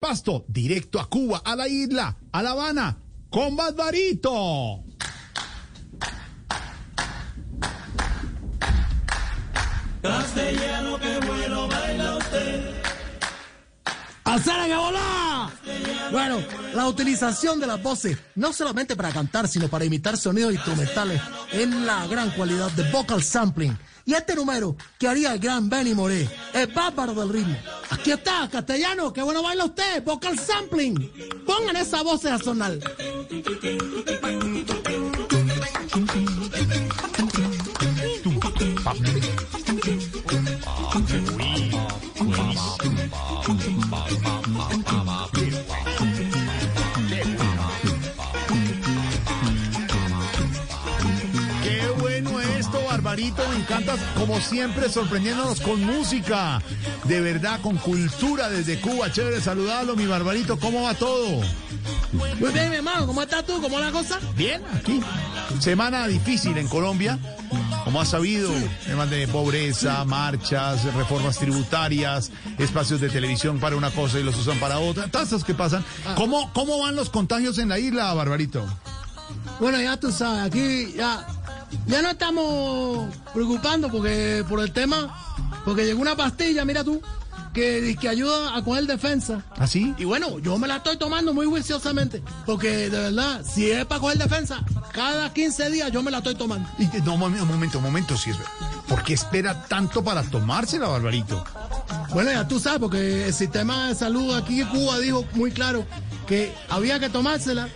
Pasto, directo a Cuba, a la isla, a La Habana, con Barbarito. ¡Alzara que volá! Bueno, la utilización de las voces, no solamente para cantar, sino para imitar sonidos instrumentales, es la gran cualidad de vocal sampling. Y este número que haría el gran Benny Moré, es bárbaro del ritmo. Aquí está, castellano, qué bueno baila usted, vocal sampling. Pongan esas voces a sonar. Barbarito. Me encanta, como siempre, sorprendiéndonos con música. De verdad, con cultura desde Cuba. Chévere saludarlo, mi Barbarito. ¿Cómo va todo? Muy bien, mi hermano, ¿cómo estás tú? ¿Cómo la cosa? Bien, aquí. Semana difícil en Colombia. Como has sabido, temas de pobreza, marchas, reformas tributarias, espacios de televisión para una cosa y los usan para otra, tasas que pasan. ¿Cómo, ¿Cómo van los contagios en la isla, Barbarito? Bueno, ya tú sabes, aquí ya, ya no estamos preocupando porque por el tema, porque llegó una pastilla, mira tú, que, que ayuda a coger defensa. ¿Así? Y bueno, yo me la estoy tomando muy juiciosamente, porque de verdad, si es para coger defensa, cada 15 días yo me la estoy tomando. Y, no, un momento, un momento, si es ¿Por qué espera tanto para tomársela, Barbarito? Bueno, ya tú sabes, porque el sistema de salud aquí en Cuba dijo muy claro que había que tomársela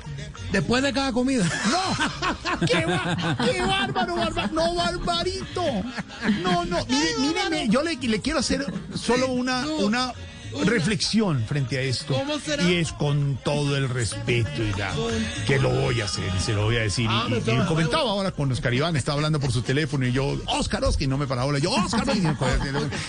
después de cada comida. ¡No! ¡Qué, ba- qué bárbaro, bárbaro! ¡No, Barbarito! No, no, mire, míreme, yo le, le quiero hacer solo una, una reflexión frente a esto. ¿Cómo será? Y es con todo el respeto y la, que lo voy a hacer, y se lo voy a decir. Ah, y, comentaba ahora con Oscar Iván, estaba hablando por su teléfono y yo, Oscar, Oscar, y no me paraba. Yo, Oscar, y,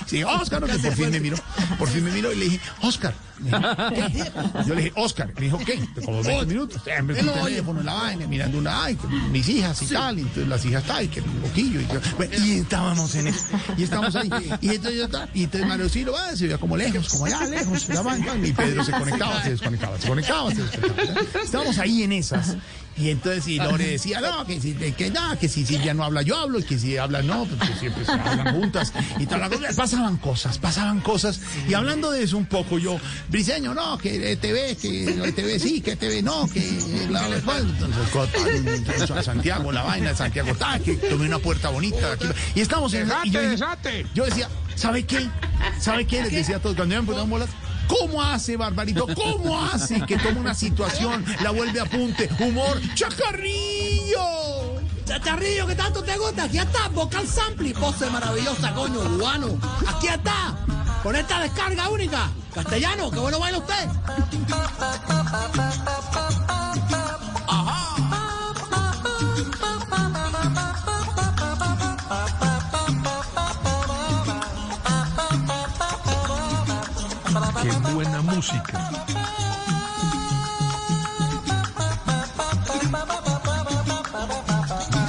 sí, Oscar, que por fin me miró, por fin me miró y le dije, Oscar. ¿qué? Yo le dije, Oscar, me dijo, ¿qué? Como 20 minutos, siempre con el teléfono en la vaina, mirando una, ay, mis hijas y tal, y entonces las hijas tal, y que un loquillo, y, bueno, y estábamos en eso, y estábamos ahí, y entonces yo y entonces Mario Ciro, ah, se veía como lejos, como allá, lejos, la vaina, y Pedro se conectaba, se desconectaba, se conectaba, se desconectaba, ¿ya? estábamos ahí en esas, y entonces y Lore decía, no, que si, que, no, que si Silvia no habla, yo hablo, y que si habla, no, pues que siempre se hablan juntas, y cosa, pasaban cosas, pasaban cosas, y hablando de eso un poco, yo, Briseño, no, que TV, que TV sí, que TV no, que la entonces, a Santiago, la vaina de Santiago, ta, que tomé una puerta bonita, aquí, y estamos en, y yo, dije- yo decía, ¿sabe qué? ¿Sabe qué? Les decía a todos, cuando me ponían bolas, ¿Cómo hace, Barbarito? ¿Cómo hace que toma una situación, la vuelve a apunte, humor, chacarrillo? Chacharrillo, que tanto te gusta, aquí está, vocal sampling, voces maravillosa, coño, cubano. Aquí está, con esta descarga única. Castellano, qué bueno baila usted. Música.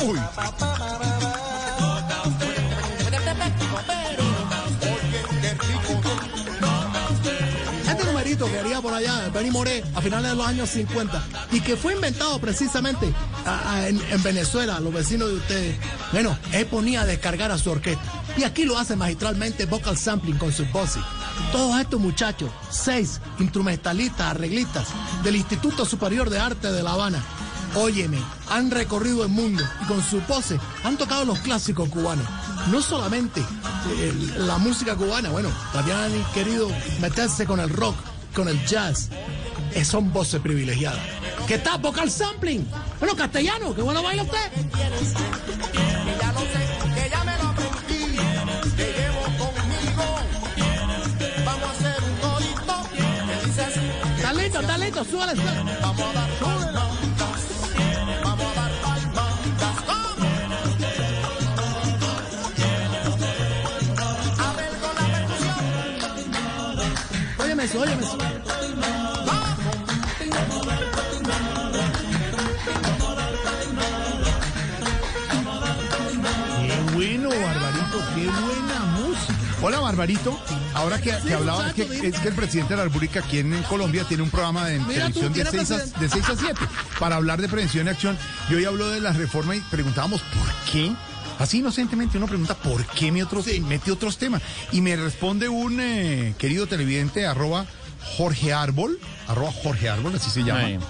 Uy, Este numerito que haría por allá, Benny Moré, a finales de los años 50, y que fue inventado precisamente a- en, en Venezuela, los vecinos de ustedes. Bueno, él ponía a descargar a su orquesta. Y aquí lo hace magistralmente vocal sampling con sus voces. Todos estos muchachos, seis instrumentalistas, arreglistas del Instituto Superior de Arte de La Habana, óyeme, han recorrido el mundo y con sus voces han tocado los clásicos cubanos. No solamente eh, la música cubana, bueno, también han querido meterse con el rock, con el jazz. Eh, son voces privilegiadas. ¿Qué tal vocal sampling? Bueno, castellano, qué bueno baila usted. Súbale. Vamos a dar palmas. Vamos. Óyeme eso, óyeme eso. qué bueno, Barbarito, qué buena música. Hola, Barbarito. Ahora que, que hablaba, que, es que el presidente de la República aquí en Colombia tiene un programa de Mira televisión de tiene 6, a, de 6 a 7 para hablar de prevención y acción. Y hoy habló de la reforma y preguntábamos por qué. Así inocentemente uno pregunta por qué me otros, mete otros temas. Y me responde un eh, querido televidente, arroba Jorge Árbol, arroba Jorge Árbol, así se llama.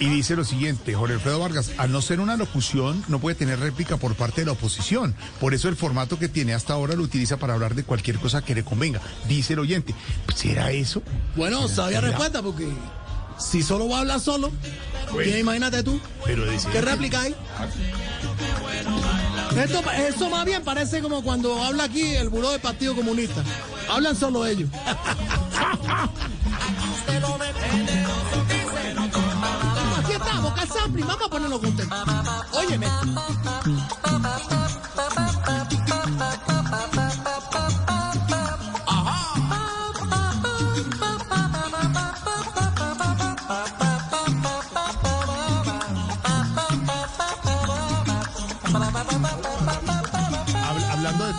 Y dice lo siguiente, Jorge Alfredo Vargas, al no ser una locución, no puede tener réplica por parte de la oposición. Por eso el formato que tiene hasta ahora lo utiliza para hablar de cualquier cosa que le convenga. Dice el oyente, ¿será eso? Bueno, sabía respuesta porque si solo va a hablar solo, Bueno. ya imagínate tú, Pero dice... ¿qué réplica hay? Esto, eso más bien parece como cuando habla aquí el buró del Partido Comunista. Hablan solo ellos. Sampling, vamos a ponerlo contento. Óyeme.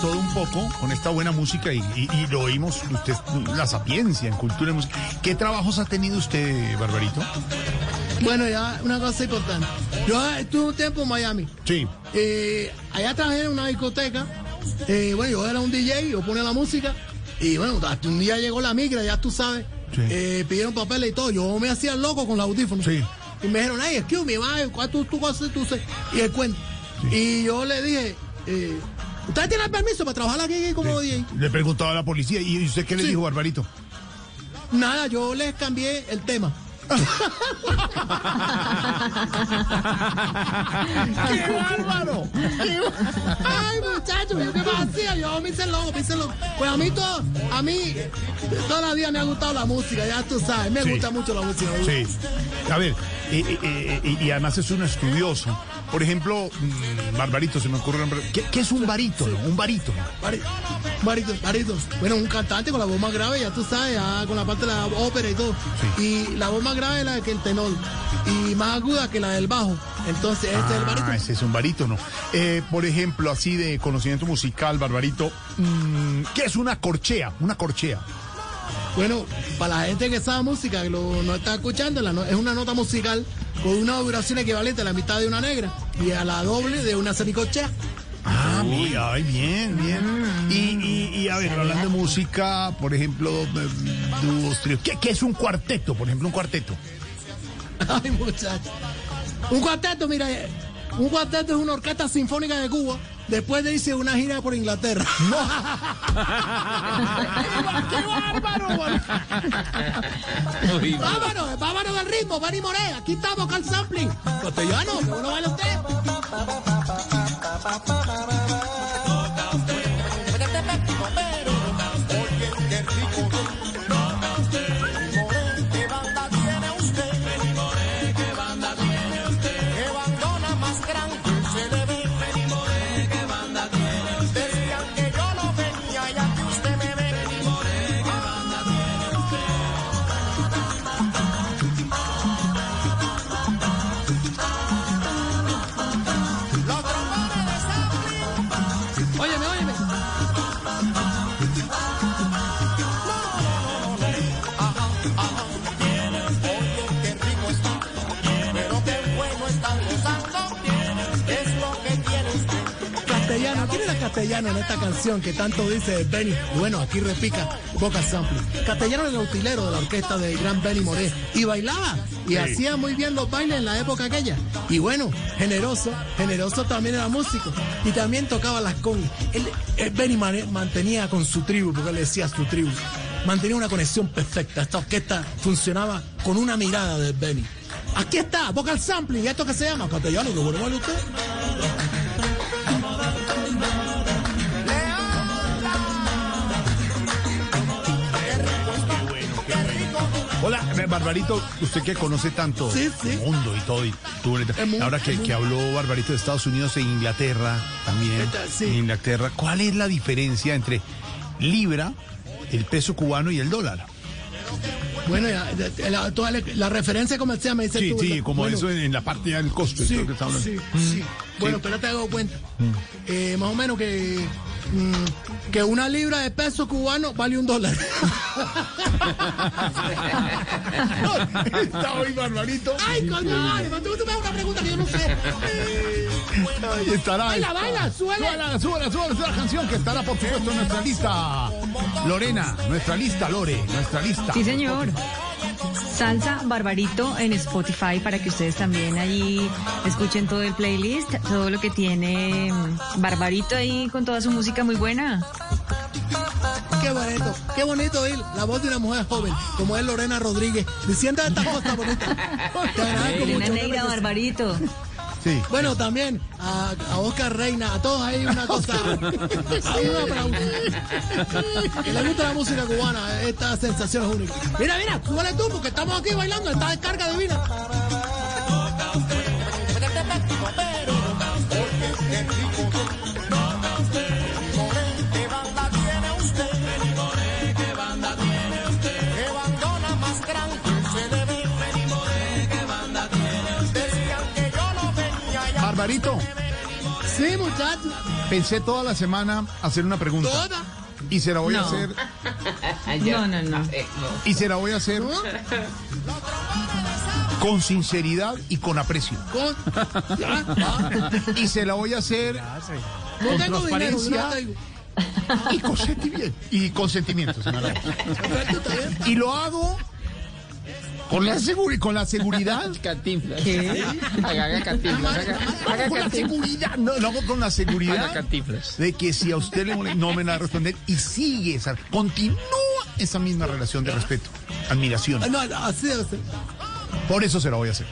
Todo un poco, con esta buena música y lo oímos, usted, la sapiencia en cultura y música. ¿Qué trabajos ha tenido usted, Barbarito? Bueno, ya una cosa importante. Yo estuve un tiempo en Miami. Sí. Eh, allá trabajé en una discoteca. Eh, bueno, yo era un DJ, yo ponía la música. Y bueno, hasta un día llegó la migra, ya tú sabes. Sí. Eh, pidieron papeles y todo. Yo me hacía loco con los audífonos. Sí. Y me dijeron, ay, excuse me, va, ¿cuál tú, tú, tú sé? Y el cuento. Y yo le dije, eh, ¿usted tiene el permiso para trabajar aquí como DJ? Le preguntaba a la policía, ¿y usted qué le Sí. dijo, Barbarito? Nada, yo les cambié el tema. ¡Qué bárbaro! Ay, muchachos, ¿yo qué hacía? Yo me hice loco, me hice loco. Pues a mí todo, a mí toda la vida me ha gustado la música, ya tú sabes, me Sí. gusta mucho la música. Sí. A ver, eh, eh, eh, y además es un estudioso. Por ejemplo, mm, Barbarito, se me ocurre. ¿Qué, qué es un barítono? Un barítono. Barito, barito. Bueno, un cantante con la voz más grave, ya tú sabes, ya con la parte de la ópera y todo. Y la voz más grave es la que el tenor. Y más aguda que la del bajo. Entonces, este es el. Ah, ese es un barítono. Eh, por ejemplo, así de conocimiento musical, Barbarito, mm, ¿qué es una corchea? Una corchea. Bueno, para la gente que sabe música, que lo, no está escuchando, la no- es una nota musical con una duración equivalente a la mitad de una negra y a la doble de una semicorchea. Ah, mira, ay, bien, bien. Y, y, y, a ver, hablando de música, por ejemplo, dúos, tríos. ¿Qué, qué es un cuarteto? Por ejemplo, un cuarteto. Ay, muchacho. Un cuarteto, mira, eh, un cuarteto es una orquesta sinfónica de Cuba después de irse una gira por Inglaterra. ¡Qué bárbaro! ¡Vámonos! ¡Vámonos del ritmo! ¡Benny Moré! Aquí estamos, Carl Sampling. Costellano, que bueno baila usted. Castellano, ¿quién era castellano en esta canción que tanto dice Benny? Bueno, aquí repica Boca Sample. Castellano era el utilero de la orquesta de gran Benny Moré y bailaba y hacía muy bien los bailes en la época aquella. Y bueno, generoso, generoso también era músico y también tocaba las congas. Él, él- Benny Moré mantenía con su tribu, porque él decía su tribu, mantenía una conexión perfecta. Esta orquesta funcionaba con una mirada de Benny. Aquí está, Vocal Sampling, ¿y esto que se llama? Castellano, que bueno baila usted. Hola, eh, Barbarito, usted que conoce tanto Sí, sí. el mundo y todo, y tú, ahora que, habló Barbarito de Estados Unidos e Inglaterra también, sí. en Inglaterra, ¿cuál es la diferencia entre libra, el peso cubano y el dólar? Bueno, ya, la, toda la, la referencia comercial me dice Sí, tú. sí, ¿verdad? como Bueno, eso en, en la parte del costo. Sí, que está hablando. sí, sí. Bueno, pero te hago cuenta. Eh, más o menos que Que una libra de peso cubano vale un dólar. Está hoy Barbarito. Ay, coño, vale, tú, tú me das una pregunta que yo no sé. Ahí estará. Baila, esta- baila, súbele. Súbela, súbela, súbela esta canción que estará, por supuesto, en nuestra lista. Lorena, nuestra lista, Lore, nuestra lista. Sí, señor. Salsa Barbarito en Spotify para que ustedes también allí escuchen todo el playlist, todo lo que tiene mm, Barbarito ahí con toda su música muy buena. Qué bonito, qué bonito oír la voz de una mujer joven, como es Lorena Rodríguez, diciendo. Te agradezco Elena mucho. Negra Barbarito. Sí. Bueno, también a, a Oscar Reina, a todos ahí una cosa. Ahí un aplauso. Que le gusta la música cubana, esta sensación es única. Mira, mira, súbele tú, porque estamos aquí bailando, esta descarga divina. Barbarito, Sí, muchachos, pensé toda la semana hacer una pregunta. toda. Y se la voy a hacer. No, no, no. Y se la voy a hacer con sinceridad y con aprecio. Con... Y se la voy a hacer No con tengo dinero, yo no transparencia tengo. y consentimiento. Y consentimiento, señora. Y lo hago con la, seguri- con la seguridad. Cantinflas. ¿Qué? Haga, haga cantinflas. Haga, haga Con la cantinflas. seguridad. No, lo hago con la Haga seguridad cantinflas. de que si a usted le molesta, no me la va a responder y sigue esa, continúa esa misma relación de respeto, admiración. Ah, No, así debe ser. Por eso se la voy a hacer.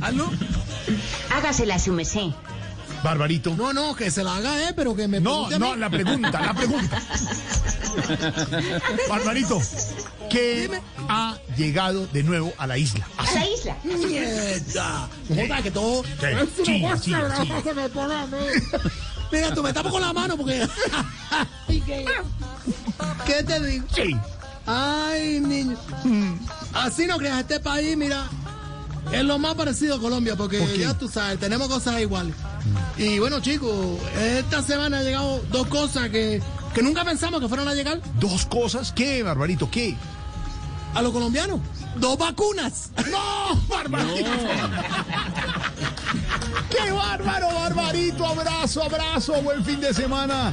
Hazlo. Hágasela su mesé. Barbarito. No, no, que se la haga, eh, pero que me No, no, la pregunta, la pregunta. Barbarito, ¿qué ha llegado de nuevo a la isla? A la isla. Mierda. Joda, que todo. Sí, sí, sí, cosa que pone a mí. Mira, tú me tapas con la mano porque. ¿Y qué? ¿Qué te digo? Sí. Ay, niño. Así no creas, este país, mira, es lo más parecido a Colombia, porque ya tú sabes, tenemos cosas iguales. Y bueno, chicos, esta semana han llegado dos cosas que, que nunca pensamos que fueran a llegar Dos cosas. ¿Qué, Barbarito? ¿Qué? a los colombianos. Dos vacunas. ¡No, Barbarito! ¡Qué bárbaro, Barbarito! Abrazo, abrazo, buen fin de semana.